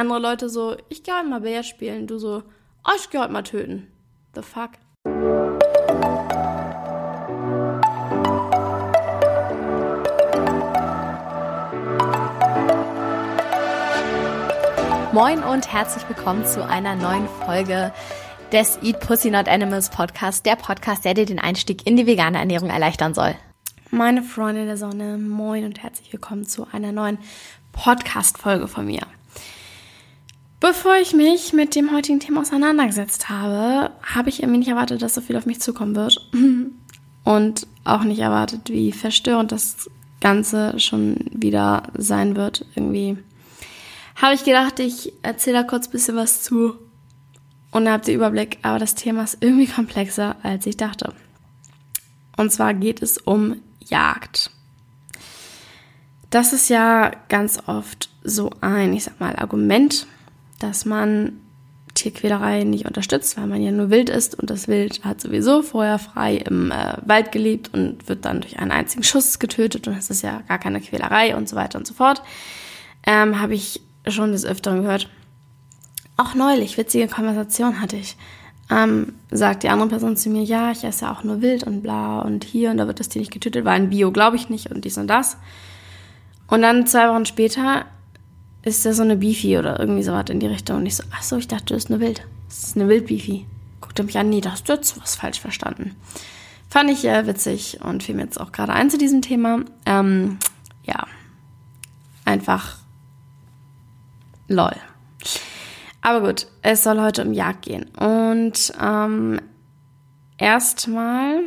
Andere Leute so, ich geh heute mal Bär spielen. Du so, oh, ich geh heute mal töten. The fuck? Moin und herzlich willkommen zu einer neuen Folge des Eat Pussy Not Animals Podcast, der Podcast, der dir den Einstieg in die vegane Ernährung erleichtern soll. Meine Freunde der Sonne, moin und herzlich willkommen zu einer neuen Podcast-Folge von mir. Bevor ich mich mit dem heutigen Thema auseinandergesetzt habe, habe ich irgendwie nicht erwartet, dass so viel auf mich zukommen wird. Und auch nicht erwartet, wie verstörend das Ganze schon wieder sein wird. Irgendwie habe ich gedacht, ich erzähle da kurz ein bisschen was zu. Und dann habt ihr Überblick, aber das Thema ist irgendwie komplexer, als ich dachte. Und zwar geht es um Jagd. Das ist ja ganz oft so ein, ich sag mal, Argument, dass man Tierquälerei nicht unterstützt, weil man ja nur wild ist und das Wild hat sowieso vorher frei im äh, Wald gelebt und wird dann durch einen einzigen Schuss getötet und es ist ja gar keine Quälerei und so weiter und so fort. Ähm, Habe ich schon des Öfteren gehört. Auch neulich, witzige Konversation hatte ich. Ähm, sagt die andere Person zu mir, ja, ich esse ja auch nur wild und bla und hier und da wird das Tier nicht getötet, weil ein Bio glaube ich nicht und dies und das. Und dann zwei Wochen später ist da so eine Beefy oder irgendwie so was in die Richtung. Und ich so, ach so, ich dachte, du bist eine Wild. Das ist eine Wild-Beefy. Er mich an, nee, da hast du jetzt was falsch verstanden. Fand ich äh, witzig und fiel mir jetzt auch gerade ein zu diesem Thema. Ähm, ja, einfach lol. Aber gut, es soll heute um Jagd gehen. Und ähm, erstmal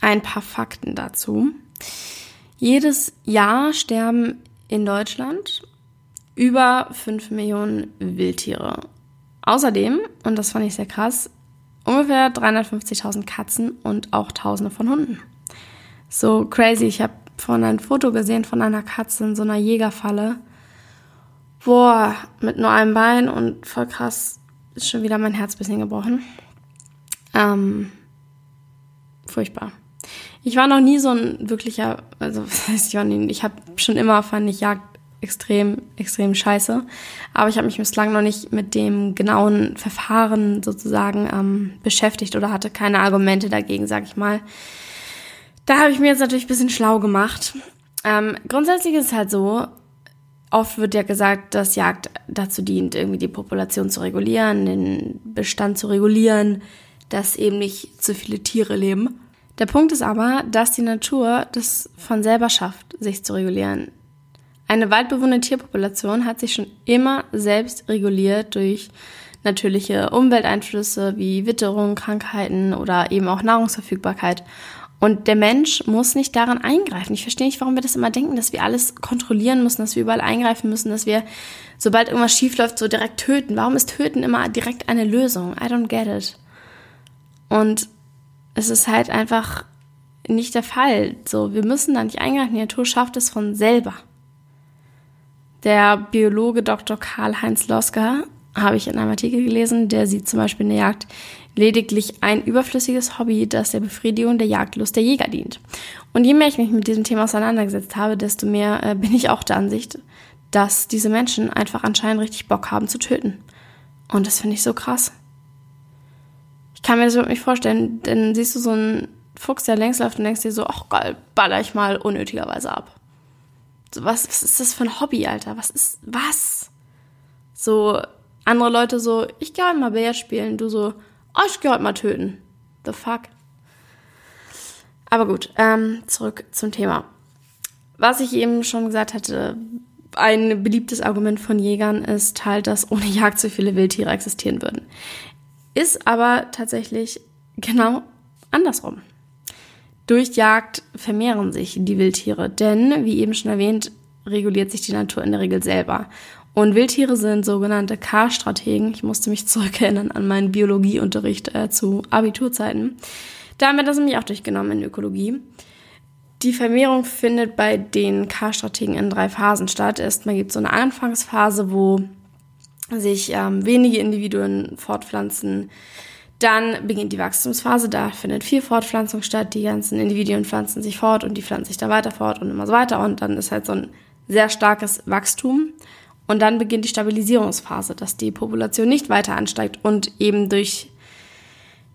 ein paar Fakten dazu. Jedes Jahr sterben in Deutschland über 5 Millionen Wildtiere. Außerdem, und das fand ich sehr krass, ungefähr 350.000 Katzen und auch Tausende von Hunden. So crazy. Ich habe vorhin ein Foto gesehen von einer Katze in so einer Jägerfalle. Boah, mit nur einem Bein und voll krass ist schon wieder mein Herz bisschen gebrochen. Ähm, furchtbar. Ich war noch nie so ein wirklicher, also ich war ich habe schon immer fand ich Jagd extrem, extrem scheiße. Aber ich habe mich bislang noch nicht mit dem genauen Verfahren sozusagen ähm, beschäftigt oder hatte keine Argumente dagegen, sag ich mal. Da habe ich mir jetzt natürlich ein bisschen schlau gemacht. Ähm, grundsätzlich ist es halt so, oft wird ja gesagt, dass Jagd dazu dient, irgendwie die Population zu regulieren, den Bestand zu regulieren, dass eben nicht zu viele Tiere leben. Der Punkt ist aber, dass die Natur das von selber schafft, sich zu regulieren. Eine waldbewohnende Tierpopulation hat sich schon immer selbst reguliert durch natürliche Umwelteinflüsse wie Witterung, Krankheiten oder eben auch Nahrungsverfügbarkeit. Und der Mensch muss nicht daran eingreifen. Ich verstehe nicht, warum wir das immer denken, dass wir alles kontrollieren müssen, dass wir überall eingreifen müssen, dass wir, sobald irgendwas schief läuft, so direkt töten. Warum ist Töten immer direkt eine Lösung? I don't get it. Und es ist halt einfach nicht der Fall. So, wir müssen da nicht eingreifen. Die Natur schafft es von selber. Der Biologe Dr. Karl-Heinz Losker habe ich in einem Artikel gelesen, der sieht zum Beispiel in der Jagd lediglich ein überflüssiges Hobby, das der Befriedigung der Jagdlust der Jäger dient. Und je mehr ich mich mit diesem Thema auseinandergesetzt habe, desto mehr äh, bin ich auch der Ansicht, dass diese Menschen einfach anscheinend richtig Bock haben zu töten. Und das finde ich so krass. Ich kann mir das überhaupt nicht vorstellen, denn siehst du so einen Fuchs, der längs läuft und denkst dir so, ach geil, baller ich mal unnötigerweise ab. So, was, was ist das für ein Hobby, Alter? Was ist, was? So, andere Leute so, ich gehe halt mal Bär spielen, du so, oh, ich gehe heute mal töten. The fuck? Aber gut, ähm, zurück zum Thema. Was ich eben schon gesagt hatte, ein beliebtes Argument von Jägern ist halt, dass ohne Jagd so viele Wildtiere existieren würden. Ist aber tatsächlich genau andersrum. Durch Jagd vermehren sich die Wildtiere, denn, wie eben schon erwähnt, reguliert sich die Natur in der Regel selber. Und Wildtiere sind sogenannte K-Strategen. Ich musste mich zurückerinnern an meinen Biologieunterricht äh, zu Abiturzeiten. Da haben wir das nämlich auch durchgenommen in Ökologie. Die Vermehrung findet bei den K-Strategen in drei Phasen statt. Erstmal gibt es so eine Anfangsphase, wo sich ähm, wenige Individuen fortpflanzen. Dann beginnt die Wachstumsphase, da findet viel Fortpflanzung statt. Die ganzen Individuen pflanzen sich fort und die pflanzen sich dann weiter fort und immer so weiter. Und dann ist halt so ein sehr starkes Wachstum. Und dann beginnt die Stabilisierungsphase, dass die Population nicht weiter ansteigt und eben durch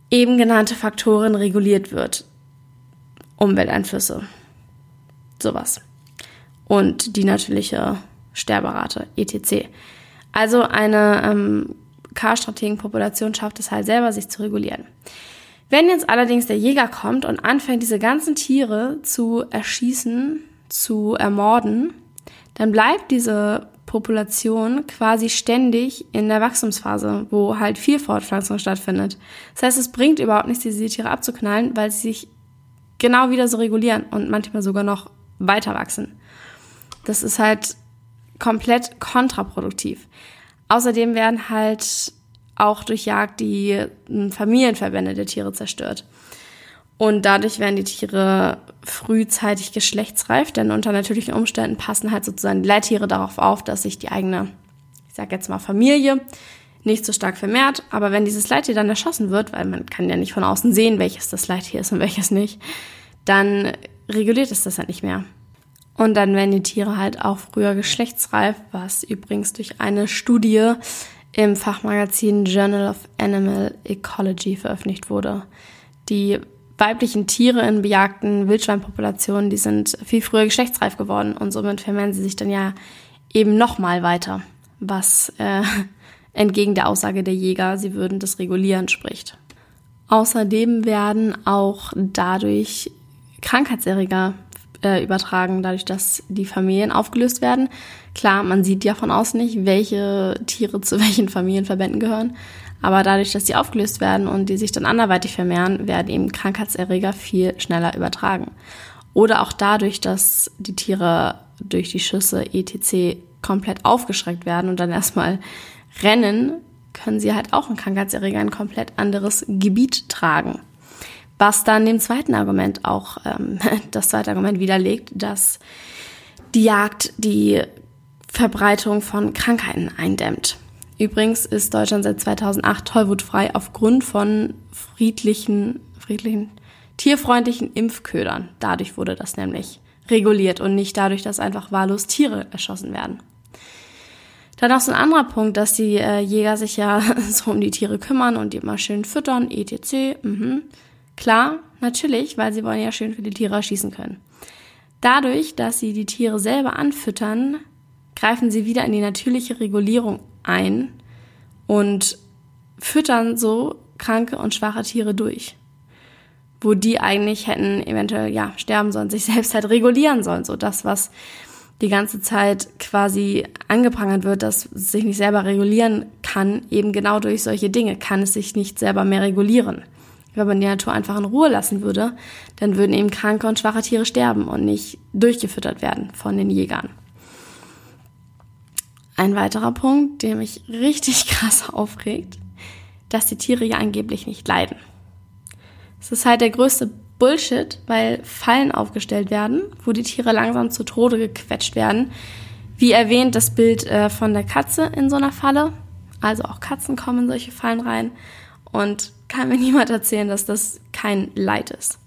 eben genannte Faktoren reguliert wird. Umwelteinflüsse, sowas. Und die natürliche Sterberate, etc. Also eine ähm, K-Strategenpopulation schafft es halt selber, sich zu regulieren. Wenn jetzt allerdings der Jäger kommt und anfängt, diese ganzen Tiere zu erschießen, zu ermorden, dann bleibt diese Population quasi ständig in der Wachstumsphase, wo halt viel Fortpflanzung stattfindet. Das heißt, es bringt überhaupt nichts, diese Tiere abzuknallen, weil sie sich genau wieder so regulieren und manchmal sogar noch weiter wachsen. Das ist halt komplett kontraproduktiv. Außerdem werden halt auch durch Jagd die hm, Familienverbände der Tiere zerstört. Und dadurch werden die Tiere frühzeitig geschlechtsreif, denn unter natürlichen Umständen passen halt sozusagen die Leittiere darauf auf, dass sich die eigene, ich sag jetzt mal Familie, nicht so stark vermehrt. Aber wenn dieses Leittier dann erschossen wird, weil man kann ja nicht von außen sehen, welches das Leittier ist und welches nicht, dann reguliert es das halt nicht mehr. Und dann werden die Tiere halt auch früher geschlechtsreif, was übrigens durch eine Studie im Fachmagazin Journal of Animal Ecology veröffentlicht wurde. Die weiblichen Tiere in bejagten Wildschweinpopulationen, die sind viel früher geschlechtsreif geworden und somit vermehren sie sich dann ja eben nochmal weiter, was äh, entgegen der Aussage der Jäger, sie würden das regulieren, spricht. Außerdem werden auch dadurch Krankheitserreger äh, übertragen, dadurch, dass die Familien aufgelöst werden. Klar, man sieht ja von außen nicht, welche Tiere zu welchen Familienverbänden gehören, aber dadurch, dass die aufgelöst werden und die sich dann anderweitig vermehren, werden eben Krankheitserreger viel schneller übertragen. Oder auch dadurch, dass die Tiere durch die Schüsse etc. komplett aufgeschreckt werden und dann erstmal rennen, können sie halt auch einen Krankheitserreger in ein komplett anderes Gebiet tragen. Was dann dem zweiten Argument auch, ähm, das zweite Argument widerlegt, dass die Jagd die Verbreitung von Krankheiten eindämmt. Übrigens ist Deutschland seit 2008 tollwutfrei aufgrund von friedlichen, friedlichen, tierfreundlichen Impfködern. Dadurch wurde das nämlich reguliert und nicht dadurch, dass einfach wahllos Tiere erschossen werden. Dann noch so ein anderer Punkt, dass die äh, Jäger sich ja so um die Tiere kümmern und die immer schön füttern, etc. Mhm. Klar, natürlich, weil sie wollen ja schön viele Tiere erschießen können. Dadurch, dass sie die Tiere selber anfüttern, greifen sie wieder in die natürliche Regulierung ein und füttern so kranke und schwache Tiere durch. Wo die eigentlich hätten eventuell, ja, sterben sollen, sich selbst halt regulieren sollen. So das, was die ganze Zeit quasi angeprangert wird, dass es sich nicht selber regulieren kann, eben genau durch solche Dinge kann es sich nicht selber mehr regulieren. Wenn man die Natur einfach in Ruhe lassen würde, dann würden eben kranke und schwache Tiere sterben und nicht durchgefüttert werden von den Jägern. Ein weiterer Punkt, der mich richtig krass aufregt, dass die Tiere ja angeblich nicht leiden. Es ist halt der größte Bullshit, weil Fallen aufgestellt werden, wo die Tiere langsam zu Tode gequetscht werden. Wie erwähnt, das Bild äh, von der Katze in so einer Falle. Also auch Katzen kommen in solche Fallen rein. Und kann mir niemand erzählen, dass das kein Leid ist.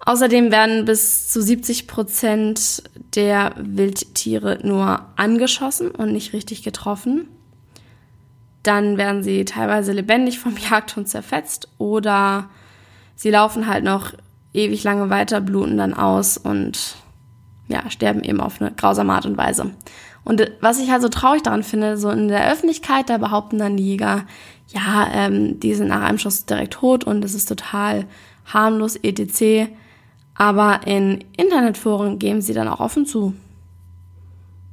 Außerdem werden bis zu 70 Prozent der Wildtiere nur angeschossen und nicht richtig getroffen. Dann werden sie teilweise lebendig vom Jagdhund zerfetzt oder sie laufen halt noch ewig lange weiter, bluten dann aus und ja, sterben eben auf eine grausame Art und Weise. Und was ich halt so traurig daran finde, so in der Öffentlichkeit, da behaupten dann die Jäger, ja, ähm, die sind nach einem Schuss direkt tot und es ist total harmlos, etc. Aber in Internetforen geben sie dann auch offen zu,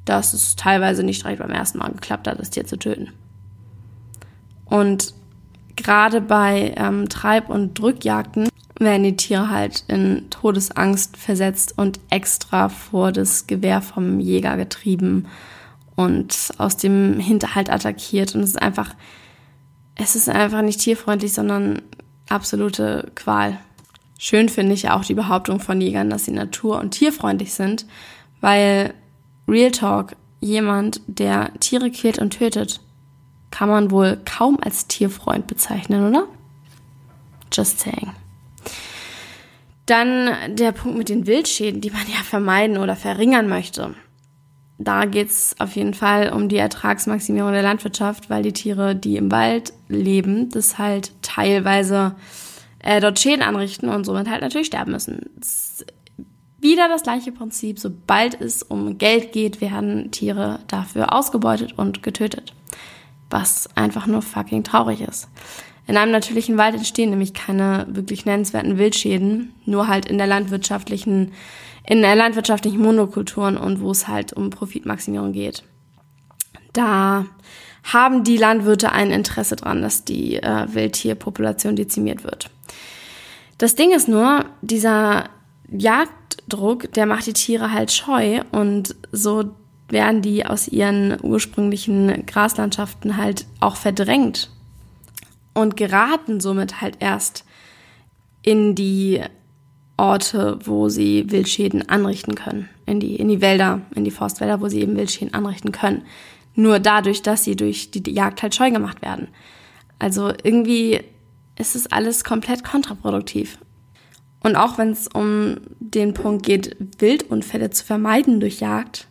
dass es teilweise nicht direkt beim ersten Mal geklappt hat, das Tier zu töten. Und gerade bei ähm, Treib- und Drückjagden werden die Tiere halt in Todesangst versetzt und extra vor das Gewehr vom Jäger getrieben und aus dem Hinterhalt attackiert. Und es ist einfach, es ist einfach nicht tierfreundlich, sondern absolute Qual. Schön finde ich auch die Behauptung von Jägern, dass sie natur- und tierfreundlich sind, weil Real Talk, jemand, der Tiere quält und tötet, kann man wohl kaum als Tierfreund bezeichnen, oder? Just saying. Dann der Punkt mit den Wildschäden, die man ja vermeiden oder verringern möchte. da geht's auf jeden Fall um die Ertragsmaximierung der Landwirtschaft, weil die Tiere, die im Wald leben, das halt teilweise äh, dort Schäden anrichten und somit halt natürlich sterben müssen. Das wieder das gleiche Prinzip. Sobald es um Geld geht, werden Tiere dafür ausgebeutet und getötet. Was einfach nur fucking traurig ist. In einem natürlichen Wald entstehen nämlich keine wirklich nennenswerten Wildschäden, nur halt in der landwirtschaftlichen in der landwirtschaftlichen Monokulturen und wo es halt um Profitmaximierung geht. Da haben die Landwirte ein Interesse dran, dass die äh, Wildtierpopulation dezimiert wird. Das Ding ist nur, dieser Jagddruck, der macht die Tiere halt scheu und so werden die aus ihren ursprünglichen Graslandschaften halt auch verdrängt und geraten somit halt erst in die Orte, wo sie Wildschäden anrichten können. In die, in die Wälder, in die Forstwälder, wo sie eben Wildschäden anrichten können. Nur dadurch, dass sie durch die Jagd halt scheu gemacht werden. Also irgendwie ist es alles komplett kontraproduktiv. Und auch wenn es um den Punkt geht, Wildunfälle zu vermeiden durch Jagd,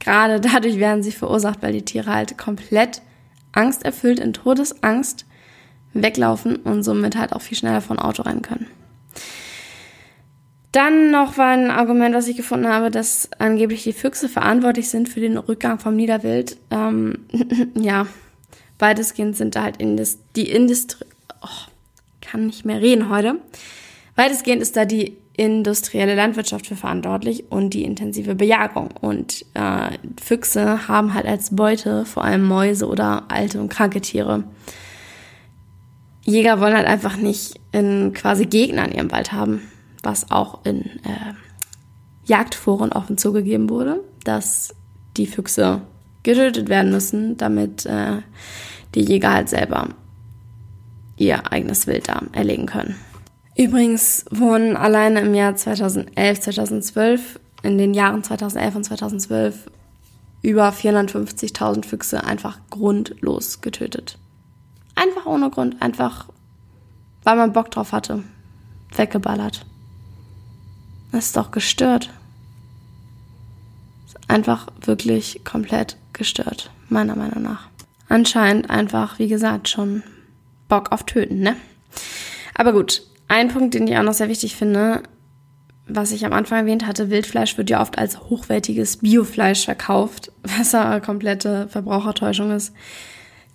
gerade dadurch werden sie verursacht, weil die Tiere halt komplett angsterfüllt in Todesangst weglaufen und somit halt auch viel schneller von Auto rennen können. Dann noch war ein Argument, was ich gefunden habe, dass angeblich die Füchse verantwortlich sind für den Rückgang vom Niederwild. Ähm, ja, weitestgehend sind da halt Indus die Industrie. Oh, kann nicht mehr reden heute. Weitestgehend ist da die industrielle Landwirtschaft für verantwortlich und die intensive Bejagung. Und äh, Füchse haben halt als Beute vor allem Mäuse oder alte und kranke Tiere. Jäger wollen halt einfach nicht in quasi Gegner in ihrem Wald haben was auch in äh, Jagdforen offen zugegeben wurde, dass die Füchse getötet werden müssen, damit äh, die Jäger halt selber ihr eigenes Wild da erlegen können. Übrigens wurden alleine im Jahr 2011, 2012, in den Jahren 2011 und 2012 über 450.000 Füchse einfach grundlos getötet. Einfach ohne Grund, einfach weil man Bock drauf hatte. Weggeballert. Das ist doch gestört. Ist einfach wirklich komplett gestört, meiner Meinung nach. Anscheinend einfach, wie gesagt, schon Bock auf Töten, ne? Aber gut, ein Punkt, den ich auch noch sehr wichtig finde, was ich am Anfang erwähnt hatte, Wildfleisch wird ja oft als hochwertiges Biofleisch verkauft, was eine komplette Verbrauchertäuschung ist.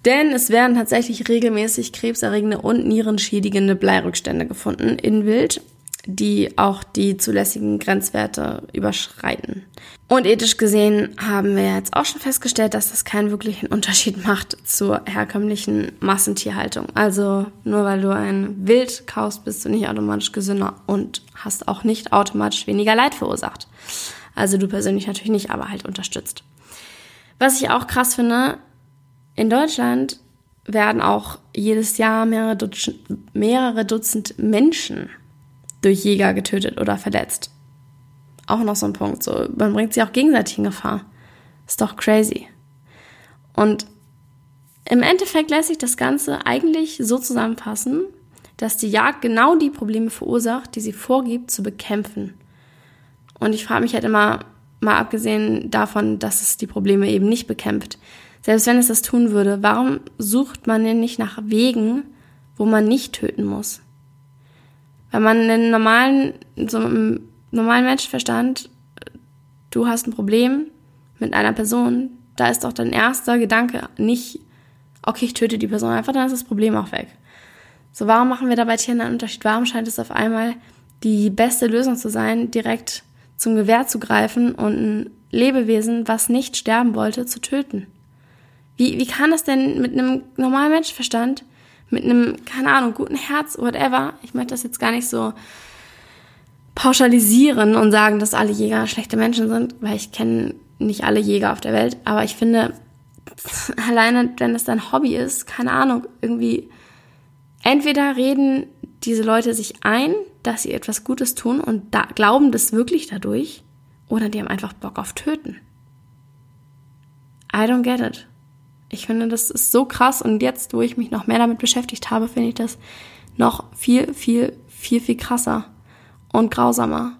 Denn es werden tatsächlich regelmäßig krebserregende und nierenschädigende Bleirückstände gefunden in Wild die auch die zulässigen Grenzwerte überschreiten. Und ethisch gesehen haben wir jetzt auch schon festgestellt, dass das keinen wirklichen Unterschied macht zur herkömmlichen Massentierhaltung. Also nur weil du ein Wild kaufst, bist du nicht automatisch gesünder und hast auch nicht automatisch weniger Leid verursacht. Also du persönlich natürlich nicht, aber halt unterstützt. Was ich auch krass finde, in Deutschland werden auch jedes Jahr mehrere Dutzend, mehrere Dutzend Menschen durch Jäger getötet oder verletzt. Auch noch so ein Punkt. So, man bringt sich auch gegenseitig in Gefahr. Ist doch crazy. Und im Endeffekt lässt sich das Ganze eigentlich so zusammenfassen, dass die Jagd genau die Probleme verursacht, die sie vorgibt zu bekämpfen. Und ich frage mich halt immer, mal abgesehen davon, dass es die Probleme eben nicht bekämpft, selbst wenn es das tun würde, warum sucht man denn nicht nach Wegen, wo man nicht töten muss? Wenn man einen normalen, so einem normalen Menschenverstand, du hast ein Problem mit einer Person, da ist doch dein erster Gedanke nicht, okay, ich töte die Person einfach, dann ist das Problem auch weg. So, warum machen wir da bei Tieren einen Unterschied? Warum scheint es auf einmal die beste Lösung zu sein, direkt zum Gewehr zu greifen und ein Lebewesen, was nicht sterben wollte, zu töten? Wie, wie kann das denn mit einem normalen Menschenverstand mit einem, keine Ahnung, guten Herz, whatever. Ich möchte das jetzt gar nicht so pauschalisieren und sagen, dass alle Jäger schlechte Menschen sind, weil ich kenne nicht alle Jäger auf der Welt. Aber ich finde, alleine, wenn das dein Hobby ist, keine Ahnung, irgendwie, entweder reden diese Leute sich ein, dass sie etwas Gutes tun und da, glauben das wirklich dadurch, oder die haben einfach Bock auf Töten. I don't get it. Ich finde, das ist so krass und jetzt, wo ich mich noch mehr damit beschäftigt habe, finde ich das noch viel, viel, viel, viel krasser und grausamer.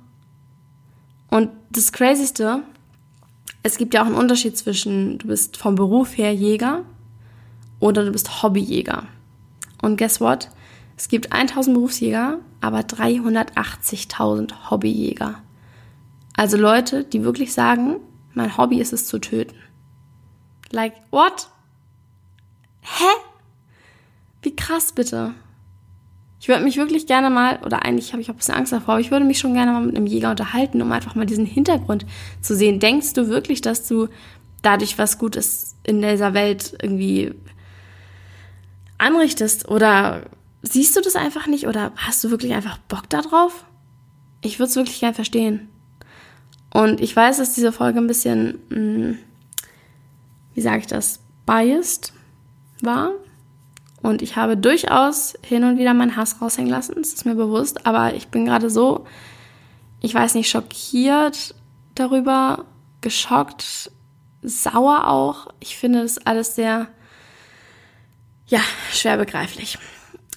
Und das Crazyste es gibt ja auch einen Unterschied zwischen, du bist vom Beruf her Jäger oder du bist Hobbyjäger. Und guess what? Es gibt 1000 Berufsjäger, aber 380.000 Hobbyjäger. Also Leute, die wirklich sagen, mein Hobby ist es zu töten. Like, what? Hä? Wie krass bitte. Ich würde mich wirklich gerne mal, oder eigentlich habe ich auch ein bisschen Angst davor, aber ich würde mich schon gerne mal mit einem Jäger unterhalten, um einfach mal diesen Hintergrund zu sehen. Denkst du wirklich, dass du dadurch was Gutes in dieser Welt irgendwie anrichtest? Oder siehst du das einfach nicht? Oder hast du wirklich einfach Bock darauf? Ich würde es wirklich gern verstehen. Und ich weiß, dass diese Folge ein bisschen, mh, hm, wie sage ich das, biased war. Und ich habe durchaus hin und wieder meinen Hass raushängen lassen, das ist mir bewusst, aber ich bin gerade so, ich weiß nicht, schockiert darüber, geschockt, sauer auch. Ich finde das alles sehr, ja, schwer begreiflich.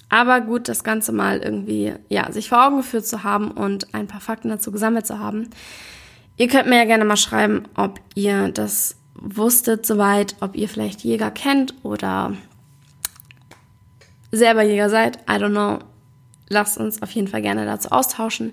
Aber gut, das Ganze mal irgendwie, ja, sich vor Augen geführt zu haben und ein paar Fakten dazu gesammelt zu haben. Ihr könnt mir ja gerne mal schreiben, ob ihr das wusstet soweit, ob ihr vielleicht Jäger kennt oder selber Jäger seid, I don't know. Lasst uns auf jeden Fall gerne dazu austauschen.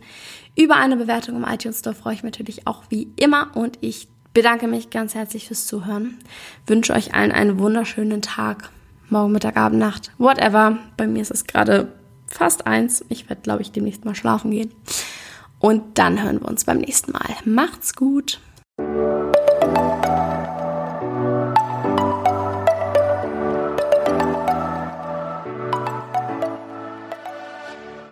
Über eine Bewertung im iTunes Store freue ich mich natürlich auch wie immer und ich bedanke mich ganz herzlich fürs Zuhören. Wünsche euch allen einen wunderschönen Tag. Morgen, Mittag, Abend, Nacht, whatever. Bei mir ist es gerade fast eins. Ich werde, glaube ich, demnächst mal schlafen gehen. Und dann hören wir uns beim nächsten Mal. Macht's gut.